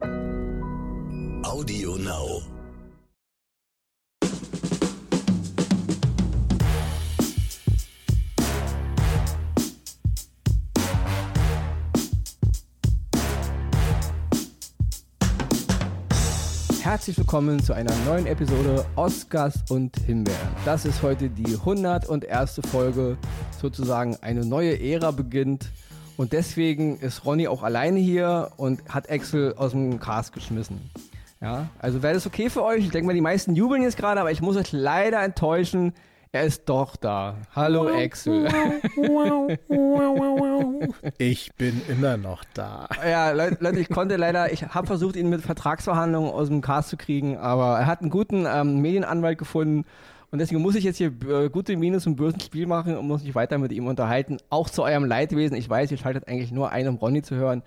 Audio Now. Herzlich willkommen zu einer neuen Episode Oscars und Himbeeren. Das ist heute die 101. Folge, sozusagen eine neue Ära beginnt. Und deswegen ist Ronny auch alleine hier und hat Axel aus dem Cast geschmissen. Ja, also wäre das okay für euch? Ich denke mal, die meisten jubeln jetzt gerade, aber ich muss euch leider enttäuschen. Er ist doch da. Hallo Axel. Ich bin immer noch da. Ja, Leute, ich konnte leider, ich habe versucht, ihn mit Vertragsverhandlungen aus dem Cast zu kriegen, aber er hat einen guten ähm, Medienanwalt gefunden und deswegen muss ich jetzt hier äh, gute Minus und bösen Spiel machen und muss mich weiter mit ihm unterhalten. Auch zu eurem Leidwesen. Ich weiß, ihr schaltet eigentlich nur ein, um Ronny zu hören.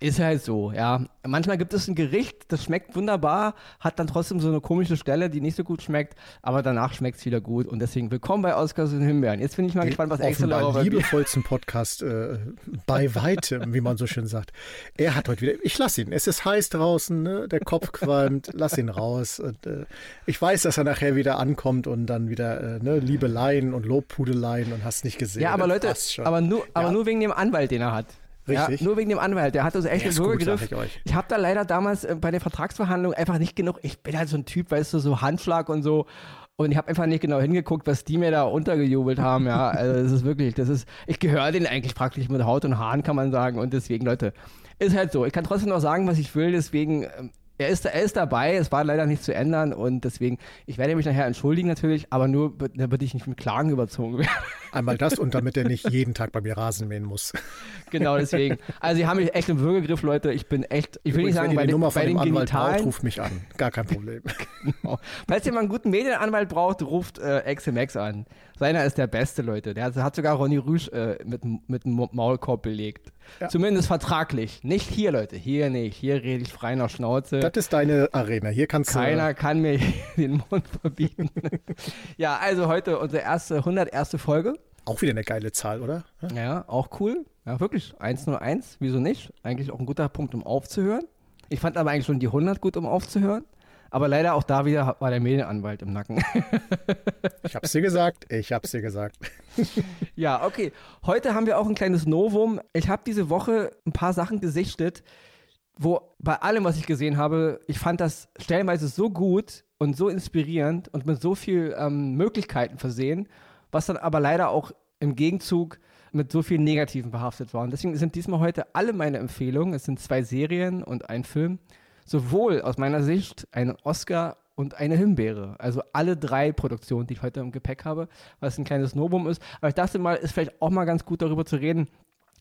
Ist halt so, ja. Manchmal gibt es ein Gericht, das schmeckt wunderbar, hat dann trotzdem so eine komische Stelle, die nicht so gut schmeckt, aber danach schmeckt es wieder gut. Und deswegen willkommen bei Oscars und Himbeeren. Jetzt bin ich mal Den gespannt, was Excel darüber liebevollsten Podcast äh, bei weitem, wie man so schön sagt. Er hat heute wieder, ich lasse ihn, es ist heiß draußen, ne? der Kopf qualmt, lass ihn raus. Und, äh, ich weiß, dass er nachher wieder ankommt und dann wieder äh, ne, Liebeleien und Lobpudeleien und hast nicht gesehen. Ja, aber Leute, aber nur, aber ja. nur wegen dem Anwalt, den er hat. Richtig. Ja, nur wegen dem Anwalt. Der hat uns echt ja, so gegriffen. Ich, ich habe da leider damals äh, bei der Vertragsverhandlung einfach nicht genug. Ich bin halt so ein Typ, weißt du, so Handschlag und so. Und ich habe einfach nicht genau hingeguckt, was die mir da untergejubelt haben. Ja, also das ist wirklich, das ist, ich gehöre denen eigentlich praktisch mit Haut und Haaren, kann man sagen. Und deswegen, Leute, ist halt so. Ich kann trotzdem noch sagen, was ich will. Deswegen ähm, er ist, er ist dabei, es war leider nicht zu ändern und deswegen, ich werde mich nachher entschuldigen natürlich, aber nur, damit ich nicht mit Klagen überzogen werde. Einmal das und damit er nicht jeden Tag bei mir Rasen mähen muss. Genau, deswegen. Also, sie haben mich echt im Würgegriff, Leute. Ich bin echt, ich will Übrigens, nicht sagen, bei, die Nummer bei den Genitalen. Braucht, ruft mich an. Gar kein Problem. genau. Falls ihr mal einen guten Medienanwalt braucht, ruft äh, XMX an. Seiner ist der beste, Leute. Der hat sogar Ronny Rüsch äh, mit, mit einem Maulkorb belegt. Ja. Zumindest vertraglich. Nicht hier, Leute. Hier nicht. Hier rede ich frei nach Schnauze. Das ist deine Arena. Hier kannst Keiner du. Keiner kann mir den Mund verbieten. ja, also heute unsere erste 101. Folge. Auch wieder eine geile Zahl, oder? Ja, ja auch cool. Ja, wirklich. 101. Wieso nicht? Eigentlich auch ein guter Punkt, um aufzuhören. Ich fand aber eigentlich schon die 100 gut, um aufzuhören. Aber leider auch da wieder war der Medienanwalt im Nacken. ich hab's dir gesagt, ich hab's dir gesagt. ja, okay. Heute haben wir auch ein kleines Novum. Ich habe diese Woche ein paar Sachen gesichtet, wo bei allem, was ich gesehen habe, ich fand das stellenweise so gut und so inspirierend und mit so viel ähm, Möglichkeiten versehen, was dann aber leider auch im Gegenzug mit so vielen Negativen behaftet war. Und deswegen sind diesmal heute alle meine Empfehlungen. Es sind zwei Serien und ein Film sowohl aus meiner Sicht ein Oscar und eine Himbeere. Also alle drei Produktionen, die ich heute im Gepäck habe, was ein kleines Novum ist. Aber ich dachte mal, ist vielleicht auch mal ganz gut darüber zu reden.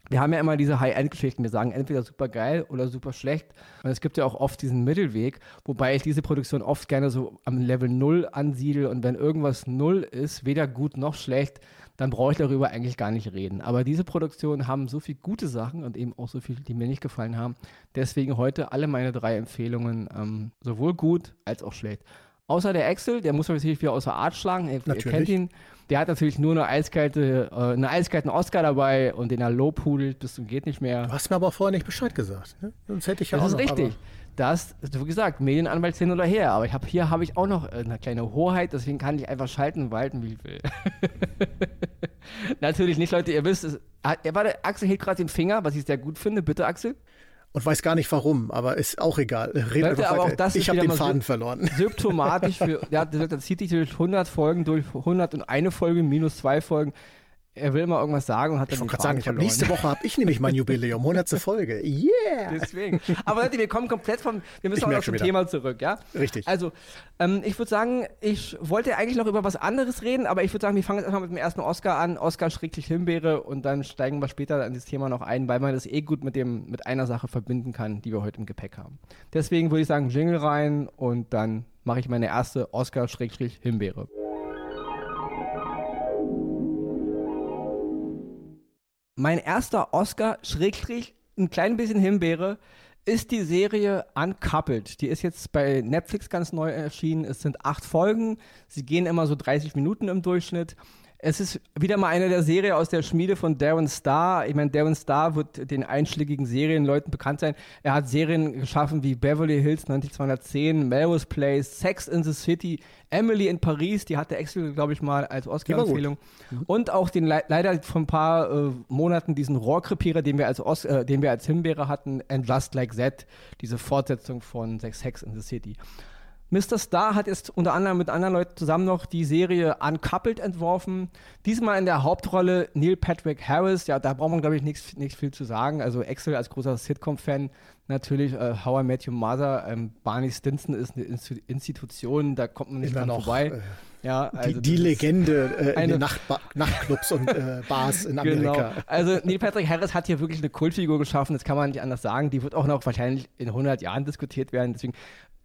Wir haben ja immer diese High-End-Geschichten. Wir sagen entweder super geil oder super schlecht. Und es gibt ja auch oft diesen Mittelweg, wobei ich diese Produktion oft gerne so am Level 0 ansiedle. Und wenn irgendwas 0 ist, weder gut noch schlecht, dann brauche ich darüber eigentlich gar nicht reden. Aber diese Produktionen haben so viele gute Sachen und eben auch so viele, die mir nicht gefallen haben. Deswegen heute alle meine drei Empfehlungen, ähm, sowohl gut als auch schlecht. Außer der Excel, der muss natürlich wieder außer Art schlagen. Ihr, ihr, kennt ihn. Der hat natürlich nur eine eiskalte, äh, eine eiskalten Oscar dabei und den er lobhudelt bis zum geht nicht mehr. Du hast mir aber vorher nicht Bescheid gesagt. Ne? Sonst hätte ich ja das auch ist noch, richtig. Das, wie gesagt, Medienanwalt hin oder her. Aber ich habe hier habe ich auch noch eine kleine Hoheit, deswegen kann ich einfach schalten und walten, wie ich will. natürlich nicht, Leute, ihr wisst es. Ah, warte, Axel hält gerade den Finger, was ich sehr gut finde. Bitte, Axel und weiß gar nicht warum, aber ist auch egal. Red Leute, aber auch das ich habe den Faden verloren. Symptomatisch für, ja, das zieht sich durch 100 Folgen, durch 101 Folge, minus zwei Folgen er will immer irgendwas sagen und hat dann Ich wollte gerade sagen, ich hab, nächste Woche habe ich nämlich mein Jubiläum, 100. Folge. Yeah! Deswegen. Aber Leute, wir kommen komplett vom, wir müssen auch noch zum Thema zurück, ja? Richtig. Also, ähm, ich würde sagen, ich wollte eigentlich noch über was anderes reden, aber ich würde sagen, wir fangen jetzt erstmal mit dem ersten Oscar an, Oscar schrecklich Himbeere und dann steigen wir später an das Thema noch ein, weil man das eh gut mit dem, mit einer Sache verbinden kann, die wir heute im Gepäck haben. Deswegen würde ich sagen, Jingle rein und dann mache ich meine erste Oscar-Himbeere. Mein erster Oscar, schrägstrich, ein klein bisschen Himbeere, ist die Serie Uncoupled. Die ist jetzt bei Netflix ganz neu erschienen. Es sind acht Folgen. Sie gehen immer so 30 Minuten im Durchschnitt. Es ist wieder mal eine der Serien aus der Schmiede von Darren Star. Ich meine, Darren Star wird den einschlägigen Serienleuten bekannt sein. Er hat Serien geschaffen wie Beverly Hills 9210, Melrose Place, Sex in the City, Emily in Paris, die hatte Excel, glaube ich, mal als Oscar-Empfehlung. Mhm. Und auch den leider vor ein paar äh, Monaten diesen Rohrkrepierer, den wir als Os äh, den wir als Himbeere hatten, And Just Like That, diese Fortsetzung von Sex in the City. Mr. Star hat jetzt unter anderem mit anderen Leuten zusammen noch die Serie Uncoupled entworfen. Diesmal in der Hauptrolle Neil Patrick Harris. Ja, da braucht man, glaube ich, nichts viel zu sagen. Also Axel als großer Sitcom-Fan natürlich. Äh, How I Met Your Mother. Ähm, Barney Stinson ist eine Institution, da kommt man nicht dran vorbei. Äh, ja, also die, die Legende äh, in den Nacht Nachtclubs und äh, Bars in Amerika. Genau. Also Neil Patrick Harris hat hier wirklich eine Kultfigur geschaffen, das kann man nicht anders sagen. Die wird auch noch wahrscheinlich in 100 Jahren diskutiert werden. Deswegen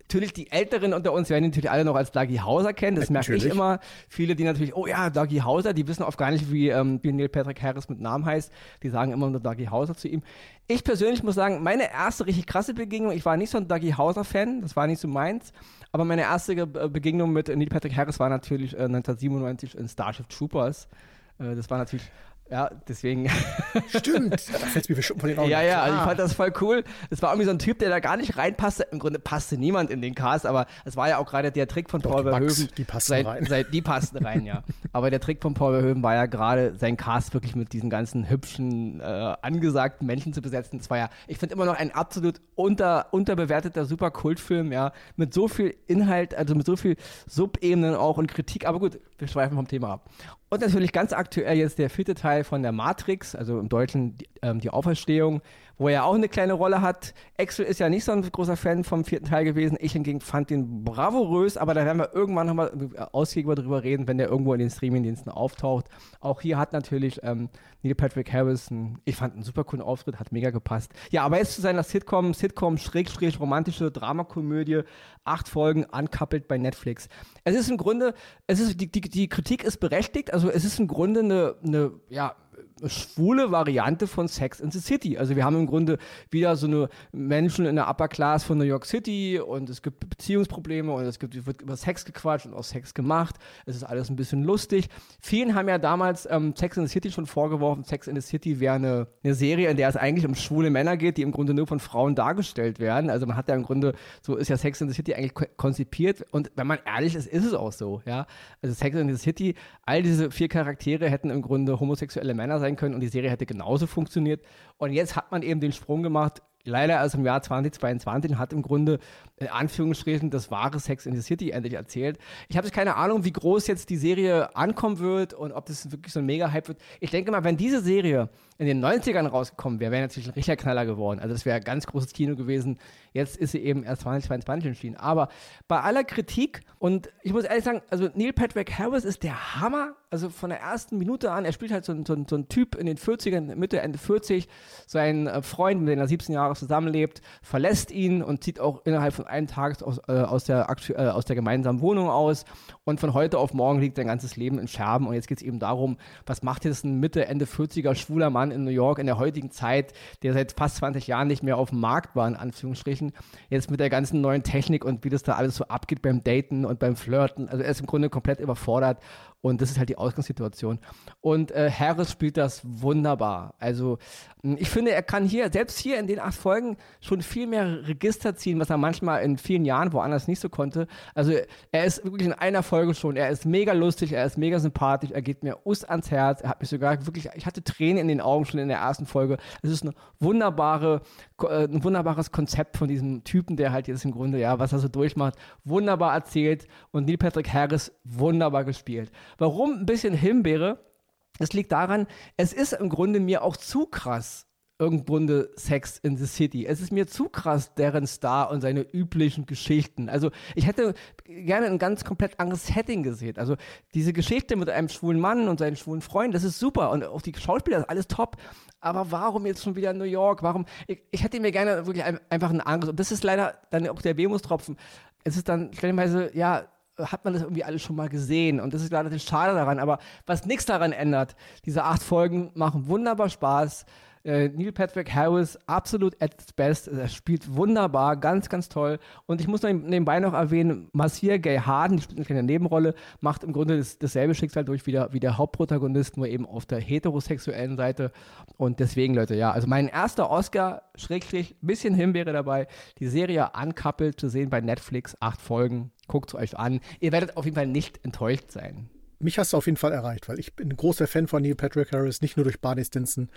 natürlich die Älteren unter uns werden natürlich alle noch als Dagi Hauser kennen. Das merke ich immer. Viele, die natürlich, oh ja, Dagi Hauser, die wissen oft gar nicht, wie, ähm, wie Neil Patrick Harris mit Namen heißt. Die sagen immer nur Dagi Hauser zu ihm. Ich persönlich muss sagen, meine erste richtig krasse Begegnung, ich war nicht so ein Dagi Hauser-Fan, das war nicht so meins. Aber meine erste äh, Begegnung mit Neil Patrick Harris war natürlich äh, 1997 in Starship Troopers. Äh, das war natürlich ja, deswegen. Stimmt, da fällt mir schon von den Augen. Ja, ja, also ich fand das voll cool. Es war irgendwie so ein Typ, der da gar nicht reinpasste. Im Grunde passte niemand in den Cast, aber es war ja auch gerade der Trick von Doch, Paul Verhoeven. Die passen seit, rein. Seit, die passten rein, ja. Aber der Trick von Paul Verhoeven war ja gerade, sein Cast wirklich mit diesen ganzen hübschen, äh, angesagten Menschen zu besetzen. Es war ja, ich finde immer noch ein absolut unter, unterbewerteter super Kultfilm, ja, mit so viel Inhalt, also mit so viel Subebenen auch und Kritik. Aber gut, wir schweifen vom Thema ab. Und natürlich ganz aktuell jetzt der vierte Teil von der Matrix, also im Deutschen die, ähm, die Auferstehung wo er auch eine kleine Rolle hat. Axel ist ja nicht so ein großer Fan vom vierten Teil gewesen. Ich hingegen fand den bravourös, aber da werden wir irgendwann nochmal ausgiebiger drüber reden, wenn der irgendwo in den Streamingdiensten auftaucht. Auch hier hat natürlich ähm, Neil Patrick Harrison, ich fand einen super coolen Auftritt, hat mega gepasst. Ja, aber jetzt zu seiner Sitcom, Sitcom schräg, schräg romantische Dramakomödie, acht Folgen, uncoupled bei Netflix. Es ist im Grunde, es ist, die, die, die Kritik ist berechtigt, also es ist im Grunde eine, eine ja, schwule Variante von Sex in the City. Also wir haben im Grunde wieder so eine Menschen in der Upper Class von New York City und es gibt Beziehungsprobleme und es gibt, wird über Sex gequatscht und auch Sex gemacht. Es ist alles ein bisschen lustig. Vielen haben ja damals ähm, Sex in the City schon vorgeworfen, Sex in the City wäre eine, eine Serie, in der es eigentlich um schwule Männer geht, die im Grunde nur von Frauen dargestellt werden. Also man hat ja im Grunde, so ist ja Sex in the City eigentlich konzipiert und wenn man ehrlich ist, ist es auch so. Ja? Also Sex in the City, all diese vier Charaktere hätten im Grunde homosexuelle Männer sein sein können und die Serie hätte genauso funktioniert. Und jetzt hat man eben den Sprung gemacht, leider erst im Jahr 2022 und hat im Grunde in Anführungsstrichen das wahre Sex in the City endlich erzählt. Ich habe keine Ahnung, wie groß jetzt die Serie ankommen wird und ob das wirklich so ein Mega-Hype wird. Ich denke mal, wenn diese Serie in den 90ern rausgekommen wäre, wäre natürlich ein richtiger Knaller geworden. Also das wäre ein ganz großes Kino gewesen. Jetzt ist sie eben erst 2022 entschieden. Aber bei aller Kritik und ich muss ehrlich sagen, also Neil Patrick Harris ist der Hammer. Also von der ersten Minute an, er spielt halt so, so, so ein Typ in den 40ern, Mitte, Ende 40, sein äh, Freund, mit dem er 17 Jahre zusammenlebt, verlässt ihn und zieht auch innerhalb von einem Tag aus, äh, aus, der, äh, aus der gemeinsamen Wohnung aus. Und von heute auf morgen liegt sein ganzes Leben in Scherben. Und jetzt geht es eben darum, was macht jetzt ein Mitte, Ende 40er schwuler Mann in New York in der heutigen Zeit, der seit fast 20 Jahren nicht mehr auf dem Markt war, in Anführungsstrichen, jetzt mit der ganzen neuen Technik und wie das da alles so abgeht beim Daten und beim Flirten. Also er ist im Grunde komplett überfordert und das ist halt die Ausgangssituation. Und äh, Harris spielt das wunderbar. Also hm, ich finde, er kann hier, selbst hier in den acht Folgen, schon viel mehr Register ziehen, was er manchmal in vielen Jahren woanders nicht so konnte. Also er ist wirklich in einer Folge schon, er ist mega lustig, er ist mega sympathisch, er geht mir us ans Herz, er hat mich sogar wirklich, ich hatte Tränen in den Augen schon in der ersten Folge. Es ist eine wunderbare, äh, ein wunderbares Konzept von diesem Typen, der halt jetzt im Grunde, ja, was er so durchmacht, wunderbar erzählt und Neil Patrick Harris wunderbar gespielt. Warum ein bisschen Himbeere? Es liegt daran, es ist im Grunde mir auch zu krass, irgendwo Sex in the City. Es ist mir zu krass, deren Star und seine üblichen Geschichten. Also ich hätte gerne ein ganz komplett anderes Setting gesehen. Also diese Geschichte mit einem schwulen Mann und seinen schwulen Freund, das ist super und auch die Schauspieler, das ist alles top. Aber warum jetzt schon wieder New York? Warum? Ich, ich hätte mir gerne wirklich ein, einfach ein anderes. Und das ist leider dann auch der Wehmutstropfen. Es ist dann stellenweise, ja, hat man das irgendwie alles schon mal gesehen. Und das ist leider das Schade daran. Aber was nichts daran ändert, diese acht Folgen machen wunderbar Spaß. Äh, Neil Patrick Harris, absolut at its best. Er spielt wunderbar, ganz, ganz toll. Und ich muss nebenbei noch erwähnen, Marcia Gay Harden, die spielt eine kleine Nebenrolle, macht im Grunde das, dasselbe Schicksal durch wie der, wie der Hauptprotagonist, nur eben auf der heterosexuellen Seite. Und deswegen, Leute, ja, also mein erster Oscar, Schrägstrich, bisschen Himbeere dabei. Die Serie Uncoupled zu sehen bei Netflix, acht Folgen. Guckt es euch an. Ihr werdet auf jeden Fall nicht enttäuscht sein mich hast du auf jeden Fall erreicht, weil ich bin ein großer Fan von Neil Patrick Harris, nicht nur durch Barney Stinson.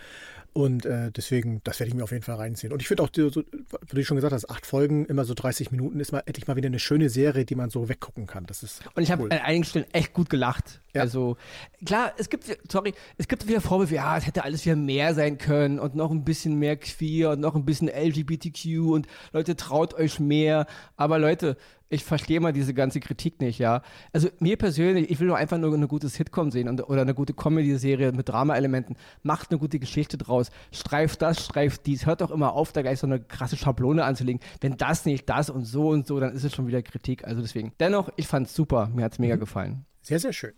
Und äh, deswegen, das werde ich mir auf jeden Fall reinziehen. Und ich finde auch, so, wie du schon gesagt hast, acht Folgen, immer so 30 Minuten, ist mal endlich mal wieder eine schöne Serie, die man so weggucken kann. Das ist Und ich habe an einigen Stellen echt gut gelacht. Ja. Also, klar, es gibt, sorry, es gibt wieder Vorwürfe, ja, es hätte alles wieder mehr sein können und noch ein bisschen mehr queer und noch ein bisschen LGBTQ und Leute, traut euch mehr. Aber Leute, ich verstehe mal diese ganze Kritik nicht, ja. Also mir persönlich, ich will nur einfach nur eine gute Sitcom sehen und, oder eine gute Comedy-Serie mit Drama-Elementen. Macht eine gute Geschichte draus. Streift das, streift dies. Hört doch immer auf, da gleich so eine krasse Schablone anzulegen. Wenn das nicht das und so und so, dann ist es schon wieder Kritik. Also deswegen. Dennoch, ich fand es super. Mir hat es mega mhm. gefallen. Sehr, sehr schön.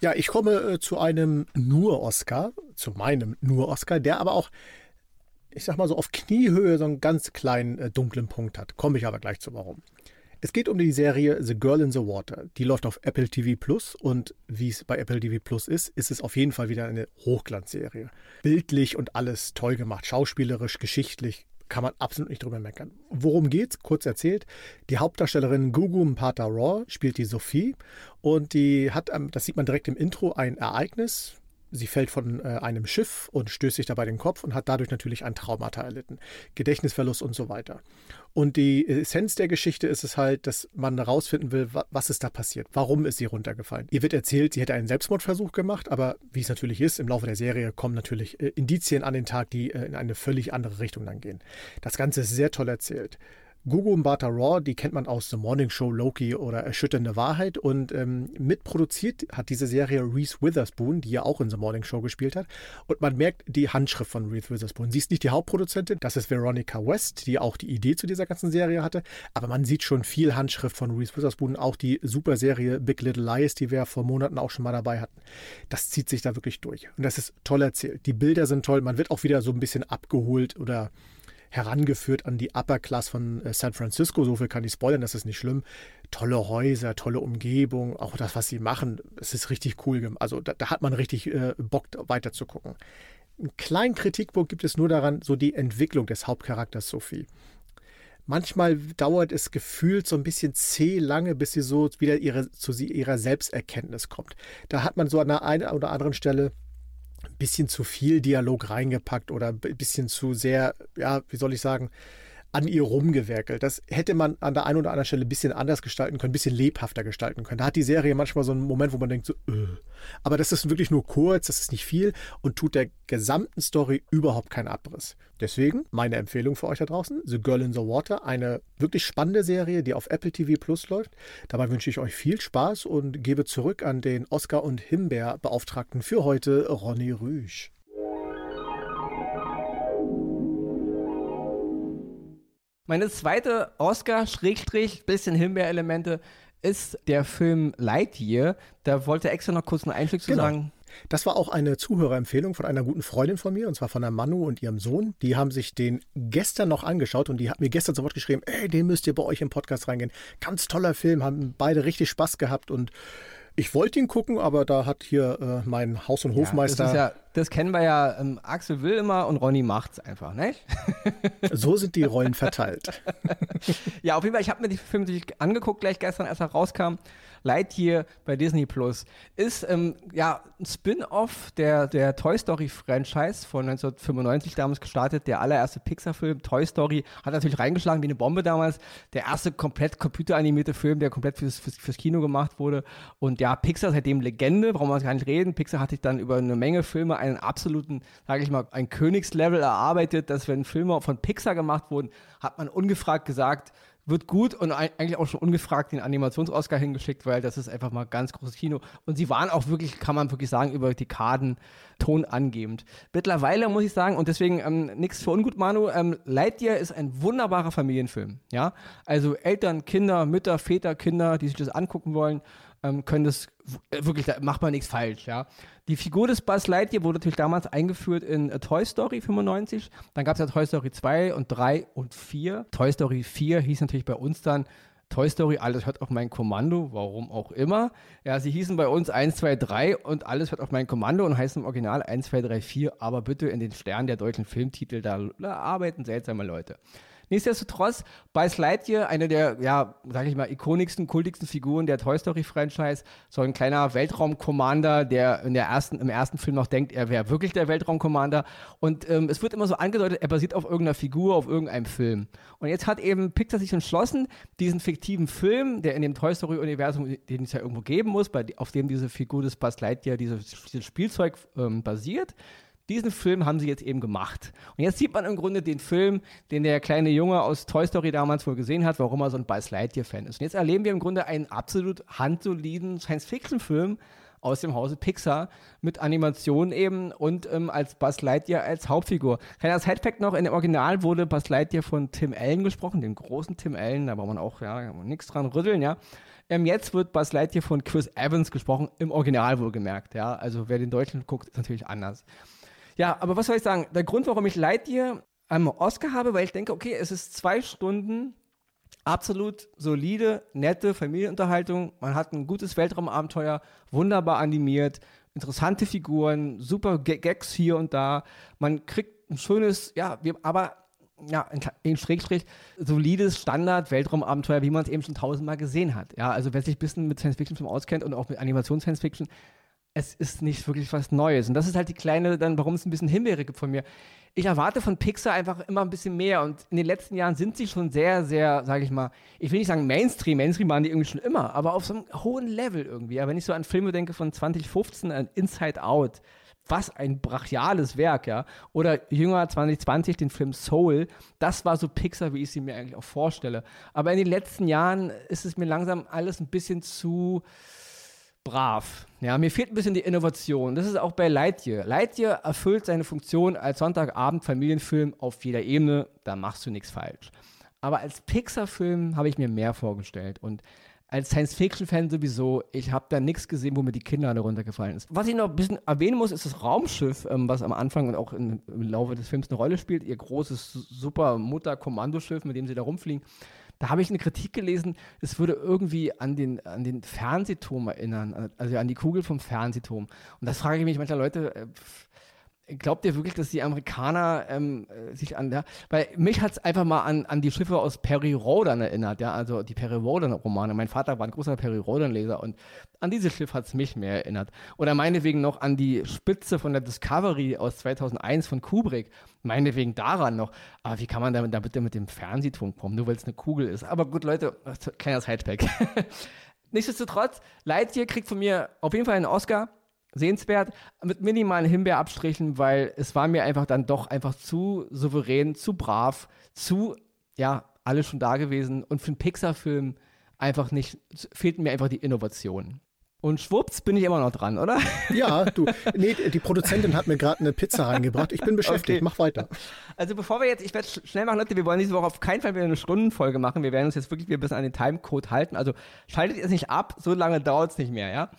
Ja, ich komme äh, zu einem Nur-Oscar, zu meinem Nur-Oscar, der aber auch, ich sag mal so, auf Kniehöhe so einen ganz kleinen äh, dunklen Punkt hat. Komme ich aber gleich zu warum. Es geht um die Serie The Girl in the Water. Die läuft auf Apple TV Plus und wie es bei Apple TV Plus ist, ist es auf jeden Fall wieder eine Hochglanzserie. Bildlich und alles toll gemacht, schauspielerisch, geschichtlich, kann man absolut nicht drüber meckern. Worum geht's? Kurz erzählt. Die Hauptdarstellerin Gugu Mpata Raw spielt die Sophie und die hat, das sieht man direkt im Intro, ein Ereignis, Sie fällt von äh, einem Schiff und stößt sich dabei den Kopf und hat dadurch natürlich ein Traumata erlitten. Gedächtnisverlust und so weiter. Und die Essenz der Geschichte ist es halt, dass man herausfinden will, was ist da passiert. Warum ist sie runtergefallen? Ihr wird erzählt, sie hätte einen Selbstmordversuch gemacht, aber wie es natürlich ist, im Laufe der Serie kommen natürlich äh, Indizien an den Tag, die äh, in eine völlig andere Richtung dann gehen. Das Ganze ist sehr toll erzählt. Gugu Mbata Raw, die kennt man aus The Morning Show, Loki oder Erschütternde Wahrheit. Und ähm, mitproduziert hat diese Serie Reese Witherspoon, die ja auch in The Morning Show gespielt hat. Und man merkt die Handschrift von Reese Witherspoon. Sie ist nicht die Hauptproduzentin, das ist Veronica West, die auch die Idee zu dieser ganzen Serie hatte. Aber man sieht schon viel Handschrift von Reese Witherspoon. Auch die super Serie Big Little Lies, die wir vor Monaten auch schon mal dabei hatten. Das zieht sich da wirklich durch. Und das ist toll erzählt. Die Bilder sind toll. Man wird auch wieder so ein bisschen abgeholt oder herangeführt an die Upper Class von äh, San Francisco. So viel kann ich spoilern, das ist nicht schlimm. Tolle Häuser, tolle Umgebung, auch das, was sie machen, es ist richtig cool. Also da, da hat man richtig äh, Bock weiter zu gucken. Einen kleinen Kritikpunkt gibt es nur daran, so die Entwicklung des Hauptcharakters Sophie. Manchmal dauert es gefühlt so ein bisschen zäh lange, bis sie so wieder ihre, zu ihrer Selbsterkenntnis kommt. Da hat man so an der einen oder anderen Stelle ein bisschen zu viel Dialog reingepackt oder ein bisschen zu sehr, ja, wie soll ich sagen, an ihr rumgewerkelt. Das hätte man an der einen oder anderen Stelle ein bisschen anders gestalten können, ein bisschen lebhafter gestalten können. Da hat die Serie manchmal so einen Moment, wo man denkt so, äh. aber das ist wirklich nur kurz, das ist nicht viel und tut der gesamten Story überhaupt keinen Abriss. Deswegen meine Empfehlung für euch da draußen, The Girl in the Water, eine wirklich spannende Serie, die auf Apple TV Plus läuft. Dabei wünsche ich euch viel Spaß und gebe zurück an den Oscar- und Himbeer-Beauftragten für heute, Ronny Rüsch. Meine zweite Oscar-Schrägstrich, bisschen Himbeerelemente, ist der Film Lightyear. Da wollte extra noch kurz einen Einstieg zu genau. sagen. Das war auch eine Zuhörerempfehlung von einer guten Freundin von mir, und zwar von der Manu und ihrem Sohn. Die haben sich den gestern noch angeschaut und die hat mir gestern sofort geschrieben, ey, den müsst ihr bei euch im Podcast reingehen. Ganz toller Film, haben beide richtig Spaß gehabt und ich wollte ihn gucken, aber da hat hier äh, mein Haus- und Hofmeister. Ja, das, kennen wir ja. Ähm, Axel will immer und Ronny macht's einfach, nicht? so sind die Rollen verteilt. ja, auf jeden Fall. Ich habe mir die Filme natürlich angeguckt, gleich gestern, als er rauskam. Lightyear bei Disney Plus ist ähm, ja ein Spin-off der, der Toy Story Franchise von 1995 damals gestartet. Der allererste Pixar-Film Toy Story hat natürlich reingeschlagen wie eine Bombe damals. Der erste komplett computeranimierte Film, der komplett fürs, fürs, fürs Kino gemacht wurde. Und ja, Pixar seitdem Legende, brauchen wir gar nicht reden. Pixar hat sich dann über eine Menge Filme einen absoluten, sage ich mal, ein Königslevel erarbeitet, dass wenn Filme von Pixar gemacht wurden, hat man ungefragt gesagt, wird gut und eigentlich auch schon ungefragt den Animations-Oscar hingeschickt, weil das ist einfach mal ganz großes Kino. Und sie waren auch wirklich, kann man wirklich sagen, über Dekaden tonangebend. Mittlerweile muss ich sagen, und deswegen ähm, nichts für ungut, Manu, ähm, Lightyear ist ein wunderbarer Familienfilm. Ja, also Eltern, Kinder, Mütter, Väter, Kinder, die sich das angucken wollen. Ähm, können das äh, wirklich, da macht man nichts falsch, ja. Die Figur des Buzz Lightyear wurde natürlich damals eingeführt in äh, Toy Story 95. Dann gab es ja Toy Story 2 und 3 und 4. Toy Story 4 hieß natürlich bei uns dann Toy Story, alles hört auf mein Kommando, warum auch immer. Ja, sie hießen bei uns 1, 2, 3 und alles hört auf mein Kommando und heißen im Original 1, 2, 3, 4, aber bitte in den Sternen der deutschen Filmtitel, da, da arbeiten seltsame Leute. Nichtsdestotrotz, Buzz Lightyear, eine der, ja, sag ich mal, ikonischsten, kultigsten Figuren der Toy Story Franchise, so ein kleiner Weltraumkommander, der in der ersten, im ersten Film noch denkt, er wäre wirklich der Weltraumkommander. Und ähm, es wird immer so angedeutet, er basiert auf irgendeiner Figur, auf irgendeinem Film. Und jetzt hat eben Pixar sich entschlossen, diesen fiktiven Film, der in dem Toy Story Universum, den es ja irgendwo geben muss, bei, auf dem diese Figur des Buzz Lightyear, dieses, dieses Spielzeug ähm, basiert, diesen Film haben sie jetzt eben gemacht. Und jetzt sieht man im Grunde den Film, den der kleine Junge aus Toy Story damals wohl gesehen hat, warum er so ein Buzz Lightyear-Fan ist. Und jetzt erleben wir im Grunde einen absolut handsoliden Science-Fiction-Film aus dem Hause Pixar mit Animation eben und ähm, als Buzz Lightyear als Hauptfigur. Kleiner Sidefact noch, in dem Original wurde Buzz Lightyear von Tim Allen gesprochen, dem großen Tim Allen, da braucht man auch ja, nichts dran rütteln, ja. Ähm, jetzt wird Buzz Lightyear von Chris Evans gesprochen, im Original wohlgemerkt, ja. Also wer den Deutschen guckt, ist natürlich anders. Ja, aber was soll ich sagen? Der Grund, warum ich Lightyear am Oscar habe, weil ich denke, okay, es ist zwei Stunden absolut solide, nette Familienunterhaltung. Man hat ein gutes Weltraumabenteuer, wunderbar animiert, interessante Figuren, super Gags hier und da. Man kriegt ein schönes, ja, aber ja, in Schrägstrich, solides Standard-Weltraumabenteuer, wie man es eben schon tausendmal gesehen hat. Ja, also wer sich ein bisschen mit Science-Fiction auskennt und auch mit Animations-Science-Fiction, es ist nicht wirklich was Neues. Und das ist halt die kleine, dann, warum es ein bisschen Himbeere gibt von mir. Ich erwarte von Pixar einfach immer ein bisschen mehr. Und in den letzten Jahren sind sie schon sehr, sehr, sage ich mal, ich will nicht sagen Mainstream, Mainstream waren die irgendwie schon immer, aber auf so einem hohen Level irgendwie. Ja, wenn ich so an Filme denke von 2015, an Inside Out, was ein brachiales Werk, ja. Oder jünger 2020 den Film Soul. Das war so Pixar, wie ich sie mir eigentlich auch vorstelle. Aber in den letzten Jahren ist es mir langsam alles ein bisschen zu brav. Ja, mir fehlt ein bisschen die Innovation. Das ist auch bei Lightyear. Lightyear erfüllt seine Funktion als Sonntagabend Familienfilm auf jeder Ebene. Da machst du nichts falsch. Aber als Pixar-Film habe ich mir mehr vorgestellt. Und als Science-Fiction-Fan sowieso, ich habe da nichts gesehen, wo mir die Kinder alle runtergefallen ist. Was ich noch ein bisschen erwähnen muss, ist das Raumschiff, ähm, was am Anfang und auch im Laufe des Films eine Rolle spielt. Ihr großes, super Mutter-Kommandoschiff, mit dem sie da rumfliegen. Da habe ich eine Kritik gelesen, es würde irgendwie an den, an den Fernsehturm erinnern, also an die Kugel vom Fernsehturm. Und das frage ich mich manchmal Leute, äh, Glaubt ihr wirklich, dass die Amerikaner ähm, äh, sich an der, weil mich hat es einfach mal an, an die Schiffe aus Perry Rodan erinnert, ja, also die Perry Rodan-Romane. Mein Vater war ein großer Perry Rodan-Leser und an dieses Schiff hat es mich mehr erinnert. Oder meinetwegen noch an die Spitze von der Discovery aus 2001 von Kubrick. Meinetwegen daran noch. Aber wie kann man da, da bitte mit dem Fernsehturm kommen, nur weil es eine Kugel ist? Aber gut, Leute, kleiner Sidepack. Nichtsdestotrotz, Lightyear kriegt von mir auf jeden Fall einen Oscar sehenswert, mit minimalen Himbeerabstrichen, weil es war mir einfach dann doch einfach zu souverän, zu brav, zu, ja, alles schon da gewesen und für einen Pixar-Film einfach nicht, fehlten mir einfach die Innovationen. Und schwupps bin ich immer noch dran, oder? Ja, du. Nee, die Produzentin hat mir gerade eine Pizza reingebracht. Ich bin beschäftigt. Okay. Mach weiter. Also bevor wir jetzt, ich werde schnell machen, Leute, wir wollen diese Woche auf keinen Fall wieder eine Stundenfolge machen. Wir werden uns jetzt wirklich wieder ein bisschen an den Timecode halten. Also schaltet ihr es nicht ab, so lange dauert es nicht mehr, ja?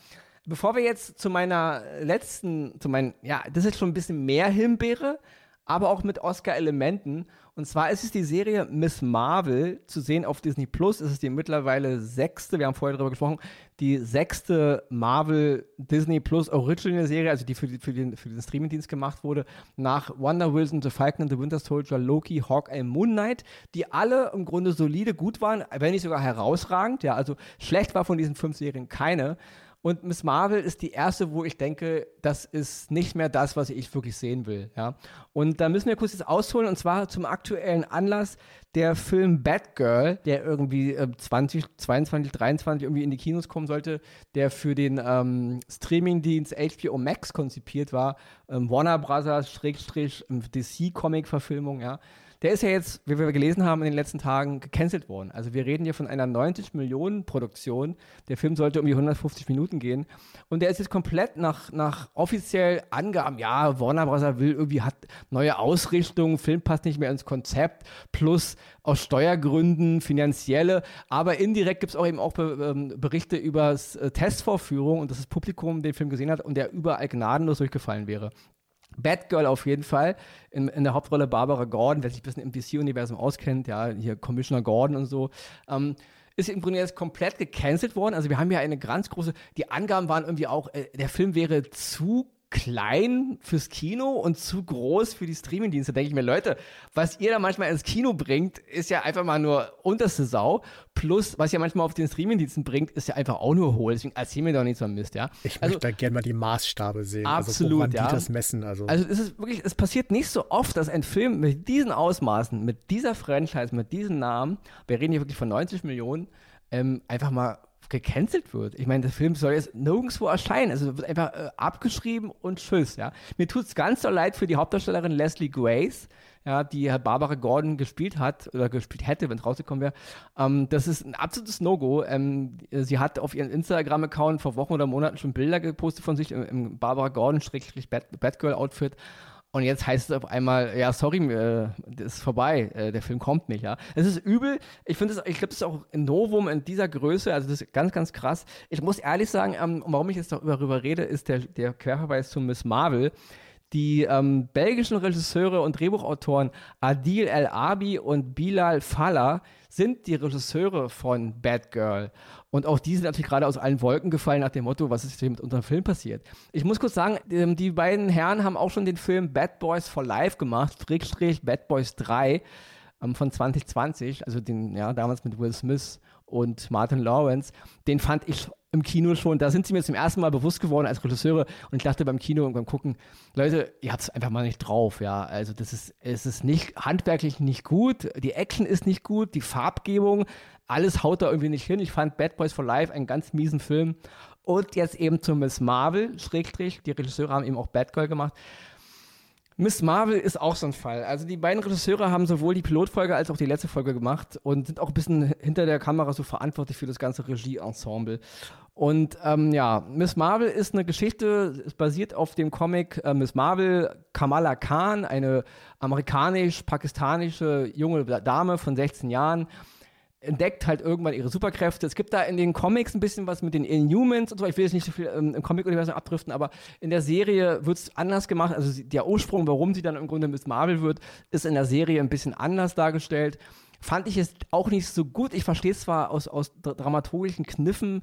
Bevor wir jetzt zu meiner letzten, zu meinen, ja, das ist schon ein bisschen mehr Himbeere, aber auch mit Oscar-Elementen. Und zwar ist es die Serie Miss Marvel zu sehen auf Disney Plus. Es ist die mittlerweile sechste, wir haben vorher darüber gesprochen, die sechste Marvel Disney Plus Original Serie, also die für, die, für den, für den Streamingdienst gemacht wurde, nach Wonder Wilson, The Falcon and the Winter Soldier, Loki, Hawkeye, Moon Knight, die alle im Grunde solide gut waren, wenn nicht sogar herausragend. Ja, also schlecht war von diesen fünf Serien keine. Und Miss Marvel ist die erste, wo ich denke, das ist nicht mehr das, was ich wirklich sehen will. Ja? Und da müssen wir kurz jetzt ausholen, und zwar zum aktuellen Anlass der Film Batgirl, der irgendwie äh, 2022, 23 irgendwie in die Kinos kommen sollte, der für den ähm, Streamingdienst HBO Max konzipiert war. Ähm, Warner Brothers, Schrägstrich, DC-Comic-Verfilmung, ja. Der ist ja jetzt, wie wir gelesen haben in den letzten Tagen, gecancelt worden. Also wir reden hier von einer 90 Millionen Produktion. Der Film sollte um die 150 Minuten gehen. Und der ist jetzt komplett nach, nach offiziell Angaben, ja, Warner Bros. will irgendwie, hat neue Ausrichtung, Film passt nicht mehr ins Konzept, plus aus Steuergründen, finanzielle, aber indirekt gibt es auch eben auch Be ähm, Berichte über äh, Testvorführung und dass das Publikum den Film gesehen hat und der überall gnadenlos durchgefallen wäre. Batgirl auf jeden Fall. In, in, der Hauptrolle Barbara Gordon, wer sich ein bisschen im DC-Universum auskennt, ja, hier Commissioner Gordon und so. Ähm, ist im Grunde jetzt komplett gecancelt worden. Also wir haben ja eine ganz große, die Angaben waren irgendwie auch, äh, der Film wäre zu klein fürs Kino und zu groß für die Streamingdienste. Denke ich mir, Leute, was ihr da manchmal ins Kino bringt, ist ja einfach mal nur unterste Sau. Plus, was ihr manchmal auf den Streamingdiensten bringt, ist ja einfach auch nur hohl. Deswegen erzähl mir doch nicht so ein Mist, ja. Ich also, möchte da gerne mal die Maßstabe sehen. Absolut, also, ja. die das messen. Also. also es ist wirklich, es passiert nicht so oft, dass ein Film mit diesen Ausmaßen, mit dieser Franchise, mit diesem Namen, wir reden hier wirklich von 90 Millionen, ähm, einfach mal gecancelt wird. Ich meine, der Film soll jetzt nirgendwo erscheinen. Also wird einfach äh, abgeschrieben und tschüss, ja. Mir tut es ganz so leid für die Hauptdarstellerin Leslie Grace, ja, die Herr Barbara Gordon gespielt hat oder gespielt hätte, wenn es rausgekommen wäre. Ähm, das ist ein absolutes No-Go. Ähm, sie hat auf ihren Instagram-Account vor Wochen oder Monaten schon Bilder gepostet von sich im, im Barbara Gordon-Batgirl-Outfit. Und jetzt heißt es auf einmal, ja, sorry, äh, das ist vorbei, äh, der Film kommt nicht, ja. Es ist übel. Ich finde es, ich glaube, das ist auch ein Novum in dieser Größe, also das ist ganz, ganz krass. Ich muss ehrlich sagen, ähm, warum ich jetzt darüber rede, ist der, der Querverweis zu Miss Marvel. Die ähm, belgischen Regisseure und Drehbuchautoren Adil El Abi und Bilal Fallah sind die Regisseure von Bad Girl. Und auch die sind natürlich gerade aus allen Wolken gefallen nach dem Motto, was ist hier mit unserem Film passiert. Ich muss kurz sagen, ähm, die beiden Herren haben auch schon den Film Bad Boys for Life gemacht, Schrägstrich Bad Boys 3 ähm, von 2020, also den, ja, damals mit Will Smith und Martin Lawrence. Den fand ich im Kino schon, da sind sie mir zum ersten Mal bewusst geworden als Regisseure und ich dachte beim Kino und beim Gucken, Leute, ihr habt es einfach mal nicht drauf, ja. Also das ist, es ist nicht handwerklich nicht gut, die Action ist nicht gut, die Farbgebung, alles haut da irgendwie nicht hin. Ich fand Bad Boys for Life einen ganz miesen Film. Und jetzt eben zu Miss Marvel, Schrägstrich, die Regisseure haben eben auch Bad Girl gemacht. Miss Marvel ist auch so ein Fall. Also die beiden Regisseure haben sowohl die Pilotfolge als auch die letzte Folge gemacht und sind auch ein bisschen hinter der Kamera so verantwortlich für das ganze Regie-Ensemble. Und ähm, ja, Miss Marvel ist eine Geschichte, es basiert auf dem Comic äh, Miss Marvel Kamala Khan, eine amerikanisch-pakistanische junge Dame von 16 Jahren, entdeckt halt irgendwann ihre Superkräfte. Es gibt da in den Comics ein bisschen was mit den Inhumans und so. Ich will jetzt nicht so viel ähm, im Comic-Universum abdriften, aber in der Serie wird es anders gemacht. Also sie, der Ursprung, warum sie dann im Grunde Miss Marvel wird, ist in der Serie ein bisschen anders dargestellt. Fand ich es auch nicht so gut. Ich verstehe es zwar aus, aus dramaturgischen Kniffen,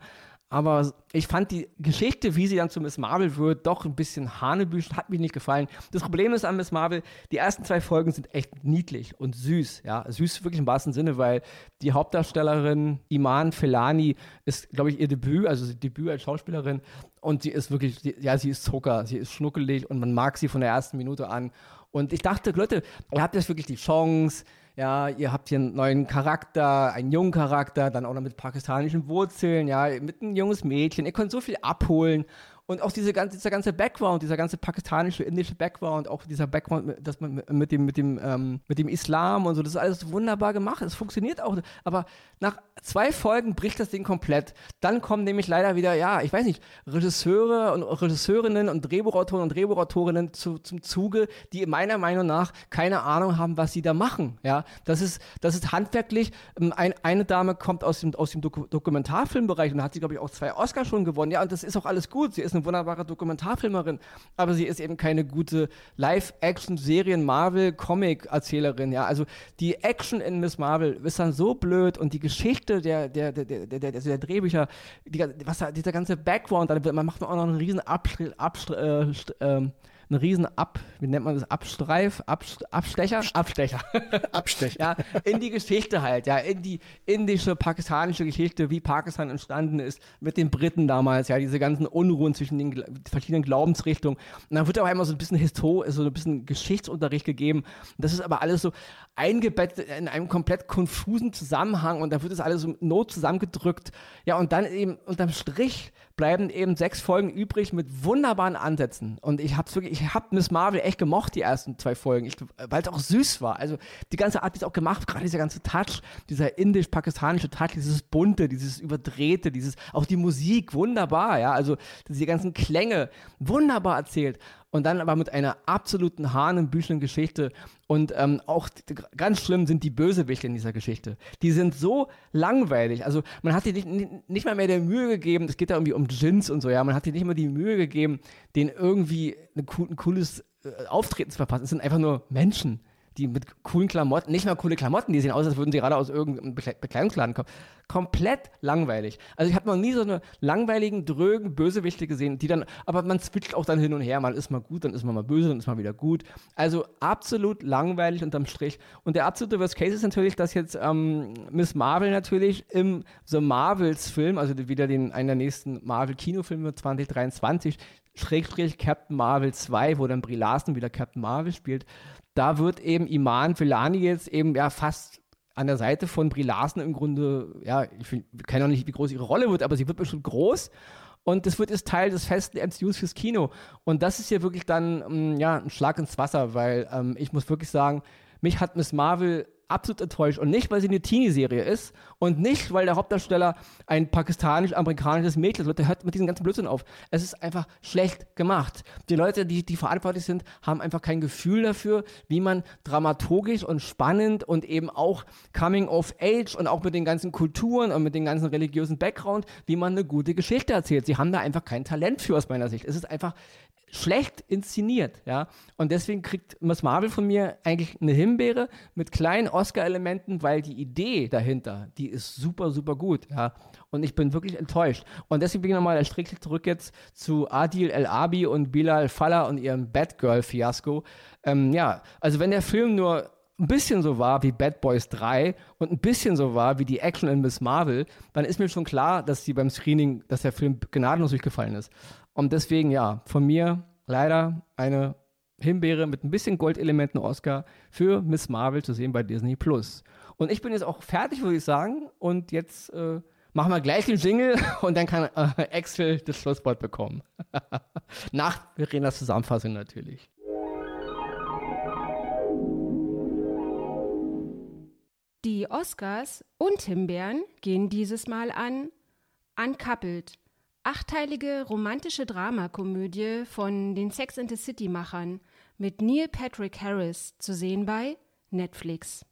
aber ich fand die Geschichte, wie sie dann zu Miss Marvel wird, doch ein bisschen hanebüchen, hat mir nicht gefallen. Das Problem ist an Miss Marvel, die ersten zwei Folgen sind echt niedlich und süß. Ja, süß wirklich im wahrsten Sinne, weil die Hauptdarstellerin Iman Felani ist, glaube ich, ihr Debüt, also Debüt als Schauspielerin. Und sie ist wirklich, ja, sie ist Zucker, sie ist schnuckelig und man mag sie von der ersten Minute an. Und ich dachte, Leute, ihr habt jetzt wirklich die Chance, ja, ihr habt hier einen neuen Charakter, einen jungen Charakter, dann auch noch mit pakistanischen Wurzeln, ja, mit einem junges Mädchen. Ihr könnt so viel abholen und auch diese ganze, dieser ganze Background, dieser ganze pakistanische, indische Background, auch dieser Background, dass man mit dem, mit dem, ähm, mit dem Islam und so, das ist alles wunderbar gemacht. Es funktioniert auch. Aber nach zwei Folgen bricht das Ding komplett. Dann kommen nämlich leider wieder, ja, ich weiß nicht, Regisseure und Regisseurinnen und Drehbuchautoren und Drehbuchautorinnen zu, zum Zuge, die meiner Meinung nach keine Ahnung haben, was sie da machen. Ja, das ist, das ist handwerklich. Ähm, ein, eine Dame kommt aus dem, aus dem Doku Dokumentarfilmbereich und hat sie, glaube ich, auch zwei Oscars schon gewonnen. Ja, und das ist auch alles gut. Sie ist ist eine wunderbare Dokumentarfilmerin, aber sie ist eben keine gute Live-Action-Serien-Marvel-Comic-Erzählerin. Ja, also die Action in Miss Marvel ist dann so blöd und die Geschichte der, der, der, der, der, der, der Drehbücher, die, was, dieser ganze Background, man macht auch noch einen riesen Abstrich, Abstrich, äh, äh, einen riesen Ab, wie nennt man das, Abstreif, Abst Abstecher? Abstecher. Abstecher. ja, in die Geschichte halt, ja, in die indische, pakistanische Geschichte, wie Pakistan entstanden ist, mit den Briten damals, ja, diese ganzen Unruhen zwischen den verschiedenen Glaubensrichtungen. Und dann wird auch einmal so ein bisschen Histor so ein bisschen Geschichtsunterricht gegeben. Und das ist aber alles so eingebettet in einem komplett konfusen Zusammenhang und dann wird das alles so not zusammengedrückt. Ja, und dann eben unterm Strich bleiben eben sechs Folgen übrig mit wunderbaren Ansätzen. Und ich hab's wirklich, ich habe Miss Marvel echt gemocht, die ersten zwei Folgen, weil es auch süß war. Also die ganze Art, wie es auch gemacht, gerade dieser ganze Touch, dieser indisch-pakistanische Touch, dieses bunte, dieses überdrehte, dieses, auch die Musik, wunderbar, ja, also diese ganzen Klänge, wunderbar erzählt und dann aber mit einer absoluten hanebüchenen Geschichte. Und ähm, auch ganz schlimm sind die Bösewichte in dieser Geschichte. Die sind so langweilig. Also man hat sich nicht, nicht mal mehr der Mühe gegeben, es geht da irgendwie um Gins und so, ja, man hat sich nicht mal die Mühe gegeben, denen irgendwie ein, ein cooles äh, Auftreten zu verpassen. Es sind einfach nur Menschen die mit coolen Klamotten, nicht mal coole Klamotten, die sehen aus, als würden sie gerade aus irgendeinem Bekleidungsladen kommen. Komplett langweilig. Also ich habe noch nie so eine langweiligen, drögen Bösewichte gesehen, die dann, aber man switcht auch dann hin und her, mal ist mal gut, dann ist man mal böse, dann ist man wieder gut. Also absolut langweilig unterm Strich. Und der absolute Worst Case ist natürlich, dass jetzt ähm, Miss Marvel natürlich im The Marvels Film, also wieder den, einen der nächsten Marvel-Kinofilme 2023, Schrägstrich Captain Marvel 2, wo dann Brie Larson wieder Captain Marvel spielt, da wird eben Iman Velani jetzt eben ja fast an der Seite von Brie Larson im Grunde, ja, ich kenne auch nicht, wie groß ihre Rolle wird, aber sie wird bestimmt groß. Und das wird jetzt Teil des festen MCUs fürs Kino. Und das ist hier wirklich dann, mm, ja, ein Schlag ins Wasser, weil ähm, ich muss wirklich sagen, mich hat Miss Marvel absolut enttäuscht. Und nicht, weil sie eine Teenie-Serie ist und nicht, weil der Hauptdarsteller ein pakistanisch-amerikanisches Mädchen ist. Der hört mit diesem ganzen Blödsinn auf. Es ist einfach schlecht gemacht. Die Leute, die, die verantwortlich sind, haben einfach kein Gefühl dafür, wie man dramaturgisch und spannend und eben auch Coming of Age und auch mit den ganzen Kulturen und mit dem ganzen religiösen Background, wie man eine gute Geschichte erzählt. Sie haben da einfach kein Talent für aus meiner Sicht. Es ist einfach schlecht inszeniert, ja. Und deswegen kriegt Miss Marvel von mir eigentlich eine Himbeere mit kleinen Oscar-Elementen, weil die Idee dahinter, die ist super, super gut, ja. Und ich bin wirklich enttäuscht. Und deswegen bin ich nochmal erstrecklich zurück jetzt zu Adil El Abi und Bilal Fallah und ihrem Batgirl-Fiasko. Ähm, ja, also wenn der Film nur ein bisschen so war wie Bad Boys 3 und ein bisschen so war wie die Action in Miss Marvel, dann ist mir schon klar, dass sie beim Screening, dass der Film gnadenlos durchgefallen ist. Und deswegen, ja, von mir leider eine Himbeere mit ein bisschen Goldelementen Oscar für Miss Marvel zu sehen bei Disney Plus. Und ich bin jetzt auch fertig, würde ich sagen. Und jetzt äh, machen wir gleich den Jingle und dann kann äh, Axel das Schlusswort bekommen. Nach Verenas Zusammenfassung natürlich. Die Oscars und Himbeeren gehen dieses Mal an Uncoupled Achteilige romantische Dramakomödie von den Sex and the City Machern mit Neil Patrick Harris zu sehen bei Netflix.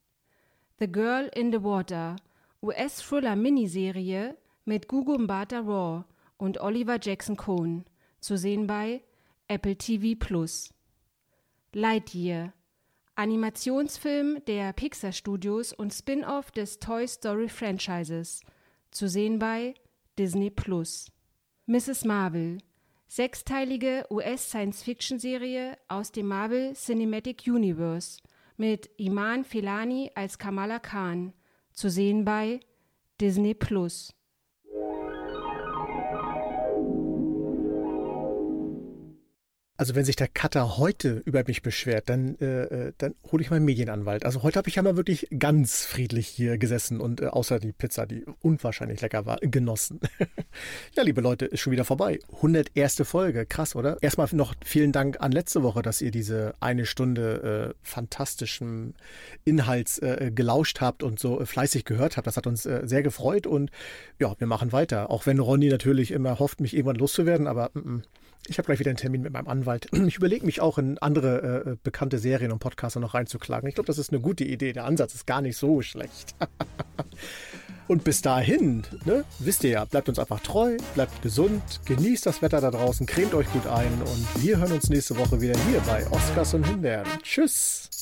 The Girl in the Water, US-Thriller-Miniserie mit Gugu Mbata Raw und Oliver Jackson Cohn zu sehen bei Apple TV Plus. Lightyear, Animationsfilm der Pixar Studios und Spin-off des Toy Story Franchises zu sehen bei Disney Plus. Mrs. Marvel, sechsteilige US-Science-Fiction-Serie aus dem Marvel Cinematic Universe mit Iman Filani als Kamala Khan, zu sehen bei Disney Plus. Also wenn sich der Cutter heute über mich beschwert, dann, äh, äh dann hole ich meinen Medienanwalt. Also heute habe ich ja mal wirklich ganz friedlich hier gesessen und äh, außer die Pizza, die unwahrscheinlich lecker war, genossen. ja, liebe Leute, ist schon wieder vorbei. 101. Folge, krass, oder? Erstmal noch vielen Dank an letzte Woche, dass ihr diese eine Stunde äh, fantastischen Inhalts äh, gelauscht habt und so fleißig gehört habt. Das hat uns äh, sehr gefreut und ja, wir machen weiter. Auch wenn Ronny natürlich immer hofft, mich irgendwann loszuwerden, aber m mm, -m, mm. Ich habe gleich wieder einen Termin mit meinem Anwalt. Ich überlege mich auch in andere äh, bekannte Serien und Podcaster noch reinzuklagen. Ich glaube, das ist eine gute Idee. Der Ansatz ist gar nicht so schlecht. und bis dahin, ne, wisst ihr ja, bleibt uns einfach treu, bleibt gesund, genießt das Wetter da draußen, cremt euch gut ein und wir hören uns nächste Woche wieder hier bei Oscars und Himbeeren. Tschüss!